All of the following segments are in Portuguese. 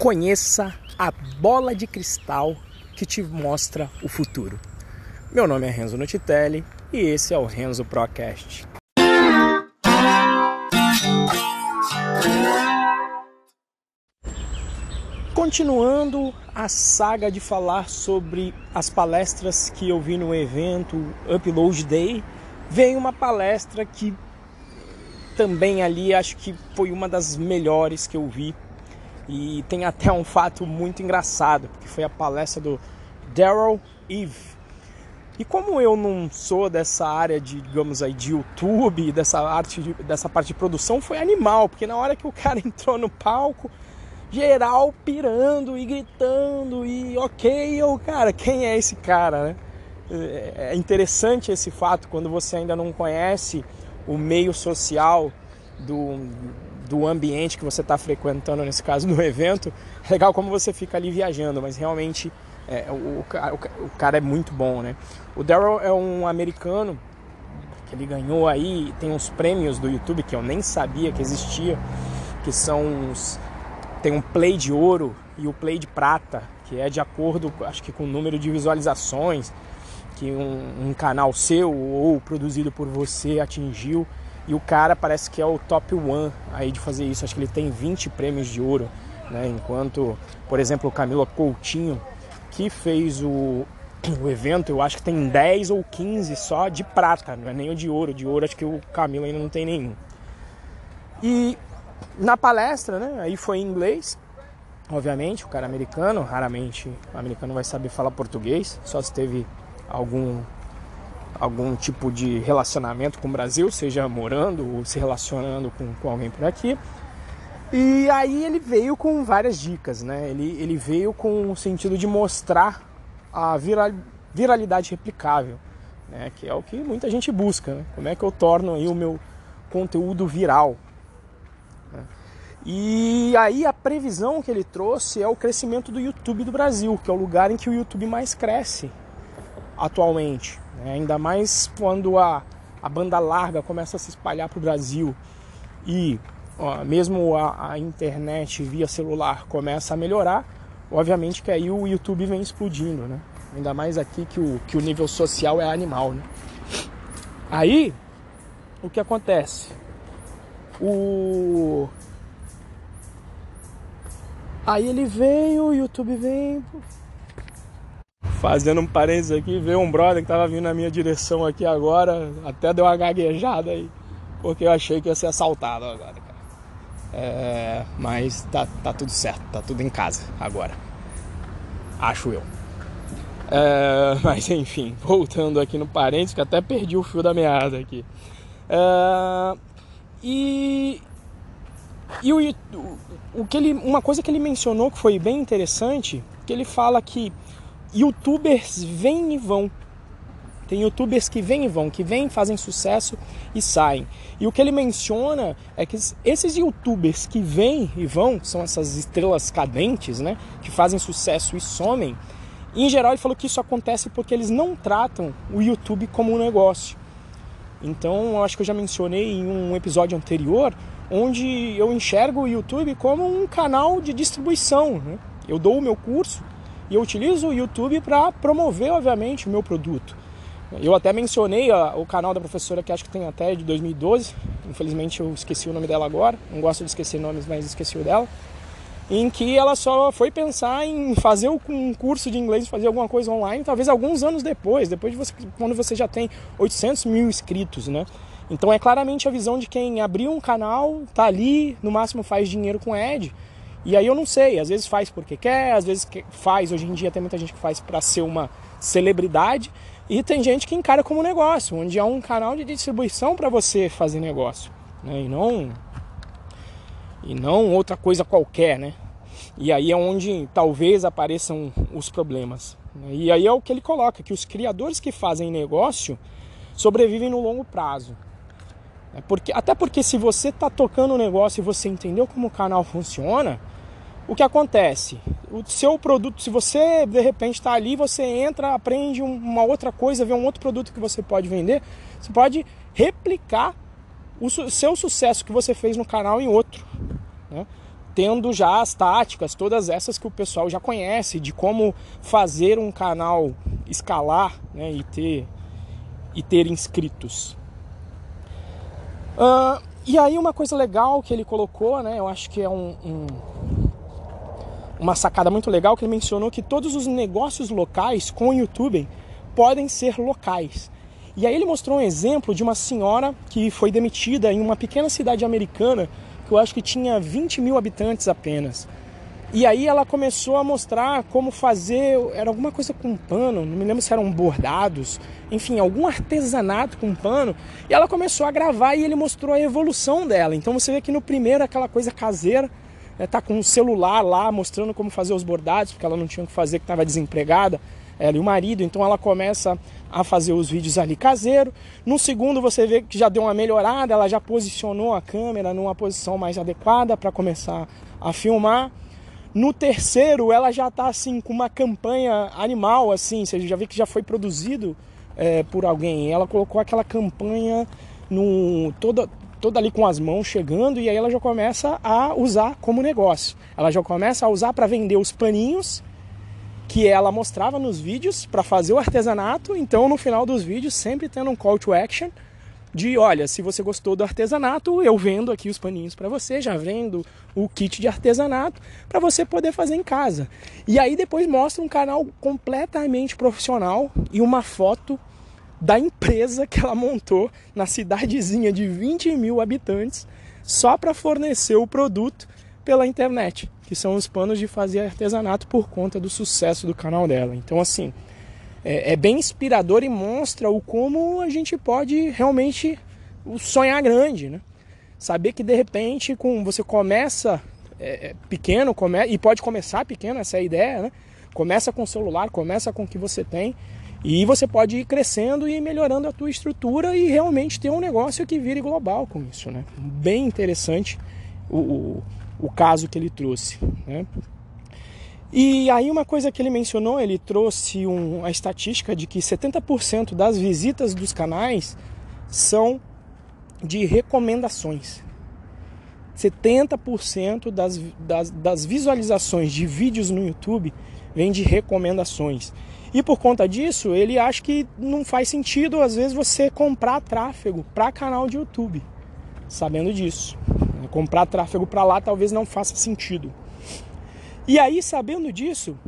Conheça a bola de cristal que te mostra o futuro. Meu nome é Renzo Nutitelli e esse é o Renzo Procast. Continuando a saga de falar sobre as palestras que eu vi no evento Upload Day, vem uma palestra que também ali acho que foi uma das melhores que eu vi. E tem até um fato muito engraçado, porque foi a palestra do Daryl Eve. E como eu não sou dessa área de, digamos aí, de YouTube, dessa arte, dessa parte de produção, foi animal, porque na hora que o cara entrou no palco, geral pirando e gritando e ok, eu, cara, quem é esse cara, né? É, é interessante esse fato quando você ainda não conhece o meio social do, do ambiente que você está frequentando, nesse caso do evento. Legal como você fica ali viajando, mas realmente é, o, o, o, cara é muito bom, né? O Daryl é um americano que ele ganhou aí, tem uns prêmios do YouTube que eu nem sabia que existia, que são uns tem um play de ouro e o play de prata, que é de acordo, acho que com o número de visualizações que um, um canal seu ou produzido por você atingiu. E o cara parece que é o top one aí de fazer isso. Acho que ele tem 20 prêmios de ouro, né? Enquanto, por exemplo, o Camilo Coutinho, que fez o, o evento, eu acho que tem 10 ou 15 só de prata, não é nem o de ouro. De ouro acho que o Camilo ainda não tem nenhum. E na palestra, né? Aí foi em inglês, obviamente, o cara americano, raramente o americano vai saber falar português, só se teve algum algum tipo de relacionamento com o Brasil, seja morando ou se relacionando com, com alguém por aqui. E aí ele veio com várias dicas, né? Ele, ele veio com o sentido de mostrar a viral, viralidade replicável, né? Que é o que muita gente busca, né? Como é que eu torno aí o meu conteúdo viral, e aí a previsão que ele trouxe é o crescimento do YouTube do Brasil, que é o lugar em que o YouTube mais cresce atualmente. Né? Ainda mais quando a, a banda larga começa a se espalhar para o Brasil e ó, mesmo a, a, internet via celular começa a melhorar, obviamente que aí o YouTube vem explodindo, né? Ainda mais aqui que o, que o nível social é animal, né? Aí, o que acontece? O Aí ele veio, o YouTube vem. Fazendo um parênteses aqui, veio um brother que tava vindo na minha direção aqui agora, até deu uma gaguejada aí, porque eu achei que ia ser assaltado agora, cara. É, mas tá, tá tudo certo, tá tudo em casa agora. Acho eu. É, mas enfim, voltando aqui no parênteses, que até perdi o fio da meada aqui. É, e e o, o que ele, uma coisa que ele mencionou que foi bem interessante, que ele fala que youtubers vêm e vão. Tem youtubers que vêm e vão, que vêm, fazem sucesso e saem. E o que ele menciona é que esses youtubers que vêm e vão, são essas estrelas cadentes, né, que fazem sucesso e somem, em geral ele falou que isso acontece porque eles não tratam o YouTube como um negócio. Então, eu acho que eu já mencionei em um episódio anterior onde eu enxergo o YouTube como um canal de distribuição. Né? Eu dou o meu curso e eu utilizo o YouTube para promover, obviamente, o meu produto. Eu até mencionei a, o canal da professora que acho que tem até de 2012, infelizmente eu esqueci o nome dela agora, não gosto de esquecer nomes, mas esqueci o dela, em que ela só foi pensar em fazer um curso de inglês, fazer alguma coisa online, talvez alguns anos depois, depois de você, quando você já tem 800 mil inscritos, né? Então é claramente a visão de quem abriu um canal, tá ali, no máximo faz dinheiro com ad. E aí eu não sei, às vezes faz porque quer, às vezes faz, hoje em dia tem muita gente que faz para ser uma celebridade, e tem gente que encara como negócio, onde é um canal de distribuição para você fazer negócio, né? E não e não outra coisa qualquer, né? E aí é onde talvez apareçam os problemas. Né? E aí é o que ele coloca, que os criadores que fazem negócio sobrevivem no longo prazo. É porque, até porque se você está tocando o um negócio e você entendeu como o canal funciona, o que acontece? O seu produto, se você de repente está ali, você entra, aprende uma outra coisa, vê um outro produto que você pode vender, você pode replicar o seu sucesso que você fez no canal em outro. Né? tendo já as táticas, todas essas que o pessoal já conhece, de como fazer um canal escalar né, e, ter, e ter inscritos. Uh, e aí uma coisa legal que ele colocou, né, eu acho que é um, um, uma sacada muito legal, que ele mencionou que todos os negócios locais com o YouTube podem ser locais. E aí ele mostrou um exemplo de uma senhora que foi demitida em uma pequena cidade americana que eu acho que tinha 20 mil habitantes apenas. E aí ela começou a mostrar como fazer, era alguma coisa com pano, não me lembro se eram bordados, enfim, algum artesanato com pano. E ela começou a gravar e ele mostrou a evolução dela. Então você vê que no primeiro aquela coisa caseira, né, tá com um celular lá mostrando como fazer os bordados, porque ela não tinha o que fazer, que estava desempregada ela e o marido, então ela começa a fazer os vídeos ali caseiro. No segundo você vê que já deu uma melhorada, ela já posicionou a câmera numa posição mais adequada para começar a filmar. No terceiro ela já está assim com uma campanha animal, assim, você já vê que já foi produzido é, por alguém. Ela colocou aquela campanha no toda toda ali com as mãos chegando e aí ela já começa a usar como negócio. Ela já começa a usar para vender os paninhos que ela mostrava nos vídeos para fazer o artesanato. Então, no final dos vídeos, sempre tendo um call to action de, olha, se você gostou do artesanato, eu vendo aqui os paninhos para você, já vendo o kit de artesanato para você poder fazer em casa. E aí depois mostra um canal completamente profissional e uma foto da empresa que ela montou na cidadezinha de 20 mil habitantes só para fornecer o produto pela internet que são os panos de fazer artesanato por conta do sucesso do canal dela. Então, assim, é, é bem inspirador e mostra o como a gente pode realmente sonhar grande, né? Saber que de repente com você começa é, é, pequeno come, e pode começar pequeno, essa é a ideia, né? Começa com o celular, começa com o que você tem e você pode ir crescendo e melhorando a tua estrutura e realmente ter um negócio que vire global com isso, né? Bem interessante o, o o caso que ele trouxe. Né? E aí uma coisa que ele mencionou, ele trouxe um, a estatística de que 70% das visitas dos canais são de recomendações. 70% das, das, das visualizações de vídeos no YouTube vem de recomendações. E por conta disso, ele acha que não faz sentido, às vezes, você comprar tráfego para canal de YouTube, sabendo disso. Comprar tráfego para lá talvez não faça sentido. E aí, sabendo disso,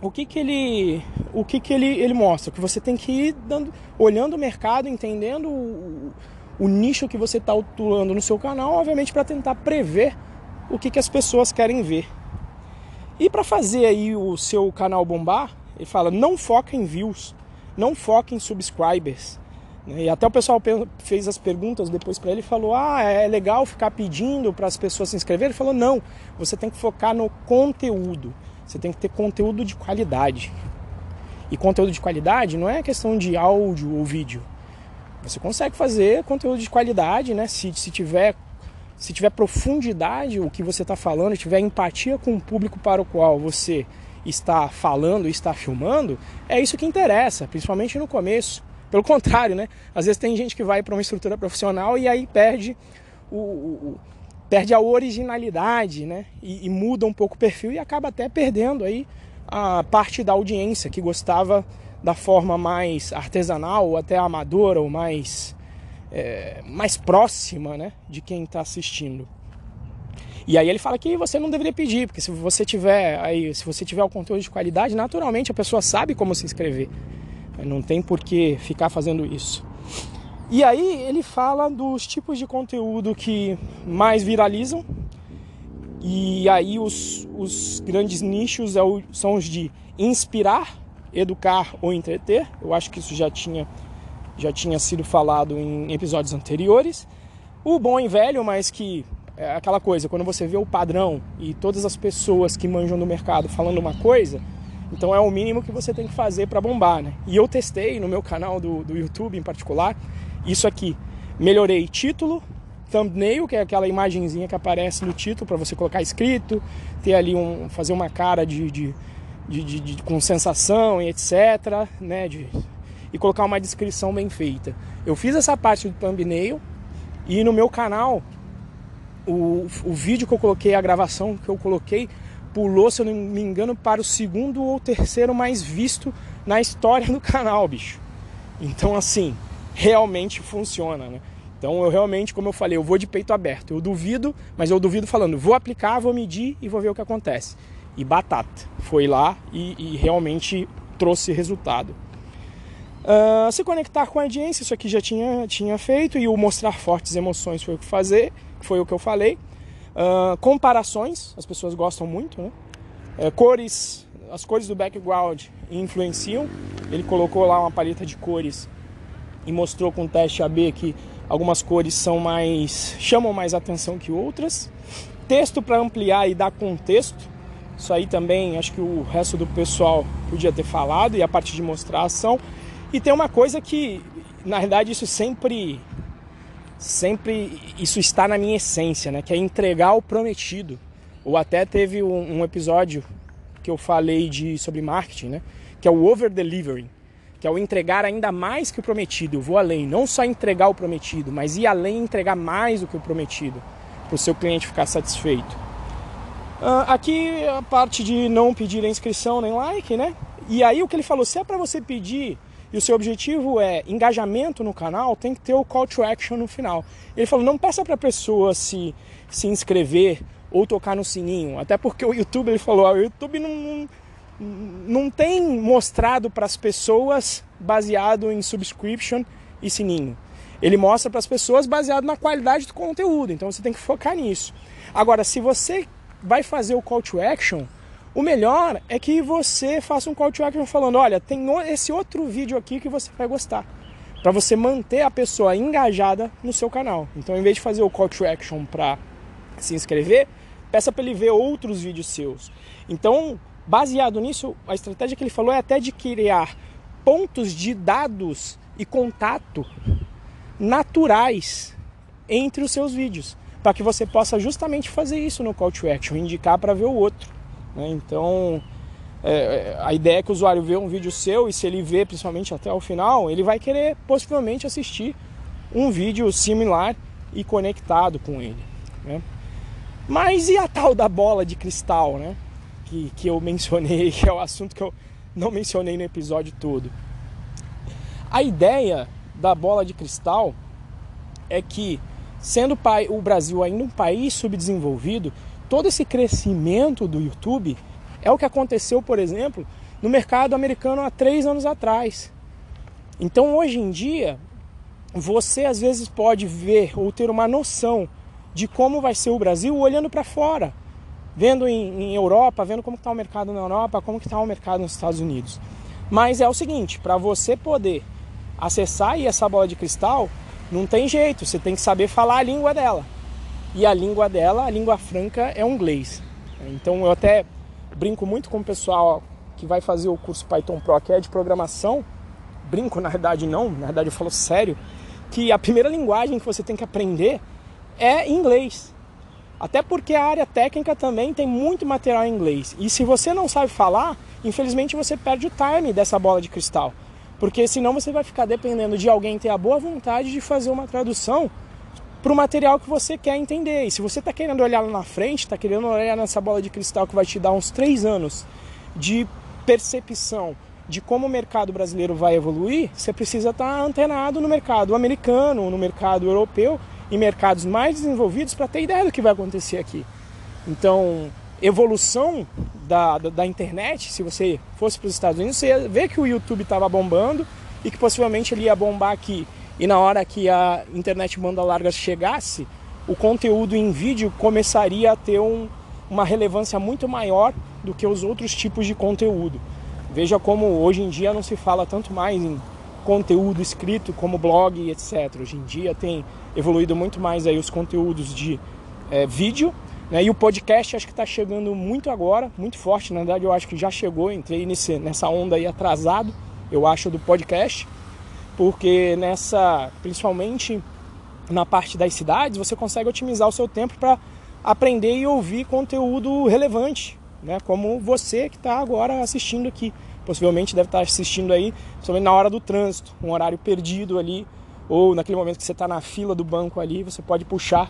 o que, que ele o que, que ele, ele mostra? Que você tem que ir dando, olhando o mercado, entendendo o, o nicho que você está atuando no seu canal, obviamente para tentar prever o que, que as pessoas querem ver. E para fazer aí o seu canal bombar, ele fala: não foca em views, não foca em subscribers? E até o pessoal fez as perguntas depois para ele e falou: Ah, é legal ficar pedindo para as pessoas se inscreverem? Ele falou: Não, você tem que focar no conteúdo. Você tem que ter conteúdo de qualidade. E conteúdo de qualidade não é questão de áudio ou vídeo. Você consegue fazer conteúdo de qualidade, né? Se, se tiver se tiver profundidade o que você está falando, tiver empatia com o público para o qual você está falando está filmando, é isso que interessa, principalmente no começo. Pelo contrário, né? Às vezes tem gente que vai para uma estrutura profissional e aí perde o, o perde a originalidade, né? E, e, muda um pouco o perfil e acaba até perdendo aí a parte da audiência que gostava da forma mais artesanal ou até amadora ou mais é, mais próxima, né? De quem está assistindo. E aí ele fala que você não deveria pedir, porque se você tiver aí, se você tiver o conteúdo de qualidade, naturalmente a pessoa sabe como se inscrever. Não tem por que ficar fazendo isso. E aí ele fala dos tipos de conteúdo que mais viralizam. E aí os, os grandes nichos é são os de inspirar, educar ou entreter. Eu acho que isso já tinha, já tinha sido falado em episódios anteriores. O bom e velho, mas que é aquela coisa, quando você vê o padrão e todas as pessoas que manjam do mercado falando uma coisa, então é o mínimo que você tem que fazer para bombar, né? E eu testei no meu canal do, do YouTube em particular isso aqui. Melhorei título, thumbnail, que é aquela imagenzinha que aparece no título para você colocar escrito, ter ali um, fazer uma cara de, de, de, de, de com sensação e etc, né? De, e colocar uma descrição bem feita. Eu fiz essa parte do thumbnail e no meu canal o, o vídeo que eu coloquei, a gravação que eu coloquei, pulou, se eu não me engano, para o segundo ou terceiro mais visto na história do canal, bicho. Então, assim, realmente funciona, né? Então, eu realmente, como eu falei, eu vou de peito aberto. Eu duvido, mas eu duvido falando, vou aplicar, vou medir e vou ver o que acontece. E batata. Foi lá e, e realmente trouxe resultado. Uh, se conectar com a audiência, isso aqui já tinha, tinha feito, e o mostrar fortes emoções foi o que fazer, foi o que eu falei. Uh, comparações, as pessoas gostam muito, né? Uh, cores, as cores do background influenciam. Ele colocou lá uma paleta de cores e mostrou com o teste AB que algumas cores são mais chamam mais atenção que outras. Texto para ampliar e dar contexto. Isso aí também acho que o resto do pessoal podia ter falado e a parte de mostrar a ação. E tem uma coisa que, na verdade, isso sempre sempre isso está na minha essência, né? Que é entregar o prometido. Ou até teve um, um episódio que eu falei de sobre marketing, né? Que é o over delivering, que é o entregar ainda mais que o prometido. Eu vou além, não só entregar o prometido, mas ir além e entregar mais do que o prometido para o seu cliente ficar satisfeito. Uh, aqui a parte de não pedir a inscrição nem like, né? E aí o que ele falou, se é para você pedir e o seu objetivo é engajamento no canal, tem que ter o call to action no final. Ele falou: não peça para a pessoa se, se inscrever ou tocar no sininho, até porque o YouTube, ele falou: o YouTube não, não tem mostrado para as pessoas baseado em subscription e sininho. Ele mostra para as pessoas baseado na qualidade do conteúdo, então você tem que focar nisso. Agora, se você vai fazer o call to action, o melhor é que você faça um call to action falando: olha, tem esse outro vídeo aqui que você vai gostar. Para você manter a pessoa engajada no seu canal. Então, em vez de fazer o call to action para se inscrever, peça para ele ver outros vídeos seus. Então, baseado nisso, a estratégia que ele falou é até de criar pontos de dados e contato naturais entre os seus vídeos, para que você possa justamente fazer isso no call to action, indicar para ver o outro. Né? Então, é, é, a ideia é que o usuário vê um vídeo seu e se ele vê principalmente até o final, ele vai querer possivelmente assistir um vídeo similar e conectado com ele. Né? Mas e a tal da bola de cristal, né? Que, que eu mencionei, que é o assunto que eu não mencionei no episódio todo. A ideia da bola de cristal é que, sendo o Brasil ainda um país subdesenvolvido, todo esse crescimento do YouTube é o que aconteceu, por exemplo, no mercado americano há três anos atrás. Então, hoje em dia, você às vezes pode ver ou ter uma noção de como vai ser o Brasil olhando para fora, vendo em, em, Europa, vendo como está o mercado na Europa, como está o mercado nos Estados Unidos. Mas é o seguinte, para você poder acessar essa bola de cristal, não tem jeito, você tem que saber falar a língua dela e a língua dela, a língua franca, é o inglês. Então eu até brinco muito com o pessoal que vai fazer o curso Python Pro, que é de programação. Brinco, na verdade não, na verdade eu falo sério, que a primeira linguagem que você tem que aprender é inglês. Até porque a área técnica também tem muito material em inglês. E se você não sabe falar, infelizmente você perde o time dessa bola de cristal. Porque senão você vai ficar dependendo de alguém ter a boa vontade de fazer uma tradução para o material que você quer entender. E se você está querendo olhar lá na frente, está querendo olhar nessa bola de cristal que vai te dar uns três anos de percepção de como o mercado brasileiro vai evoluir, você precisa estar tá antenado no mercado americano, no mercado europeu e mercados mais desenvolvidos para ter ideia do que vai acontecer aqui. Então, evolução da, da, da internet, se você fosse para os Estados Unidos, você ia ver que o YouTube estava bombando e que possivelmente ele ia bombar aqui e na hora que a internet banda larga chegasse, o conteúdo em vídeo começaria a ter um, uma relevância muito maior do que os outros tipos de conteúdo. Veja como hoje em dia não se fala tanto mais em conteúdo escrito como blog, etc. Hoje em dia tem evoluído muito mais aí os conteúdos de é, vídeo né? e o podcast acho que está chegando muito agora, muito forte. Na verdade eu acho que já chegou, entrei nesse, nessa onda aí atrasado, eu acho, do podcast porque nessa, principalmente na parte das cidades, você consegue otimizar o seu tempo para aprender e ouvir conteúdo relevante, né? Como você que está agora assistindo aqui, possivelmente deve estar tá assistindo aí, somente na hora do trânsito, um horário perdido ali, ou naquele momento que você está na fila do banco ali, você pode puxar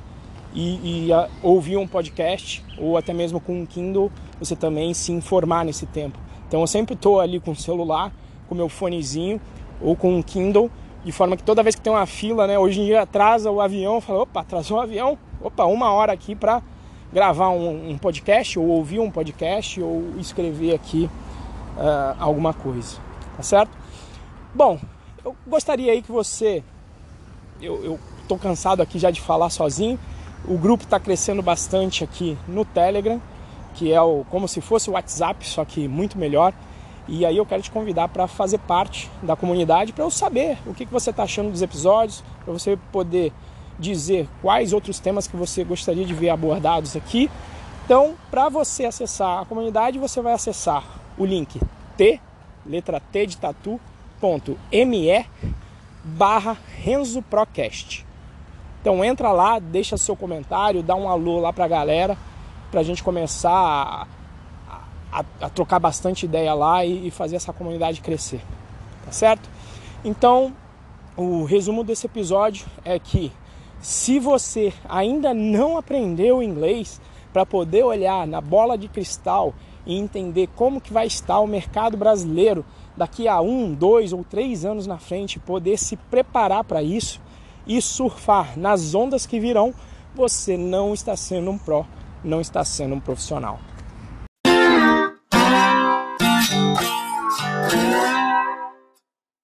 e, e a, ouvir um podcast ou até mesmo com um Kindle, você também se informar nesse tempo. Então eu sempre estou ali com o celular, com meu fonezinho ou com um Kindle, de forma que toda vez que tem uma fila, né, hoje em dia atrasa o avião, fala, opa, atrasou o avião, opa, uma hora aqui para gravar um, um, podcast ou ouvir um podcast ou escrever aqui uh, alguma coisa, tá certo? Bom, eu gostaria aí que você, eu, eu tô cansado aqui já de falar sozinho, o grupo está crescendo bastante aqui no Telegram, que é o, como se fosse o WhatsApp, só que muito melhor. E aí eu quero te convidar para fazer parte da comunidade, para eu saber o que, que você está achando dos episódios, para você poder dizer quais outros temas que você gostaria de ver abordados aqui. Então, para você acessar a comunidade, você vai acessar o link t, letra T de tatu, ponto me barra Renzo Procast. Então entra lá, deixa seu comentário, dá um alô lá pra galera, pra gente começar a, a, a trocar bastante ideia lá e, e fazer essa comunidade crescer. Tá certo? Então, o resumo desse episódio é que se você ainda não aprendeu inglês para poder olhar na bola de cristal e entender como que vai estar o mercado brasileiro daqui a um, dois ou três anos na frente, poder se preparar para isso e surfar nas ondas que virão, você não está sendo um pró, não está sendo um profissional.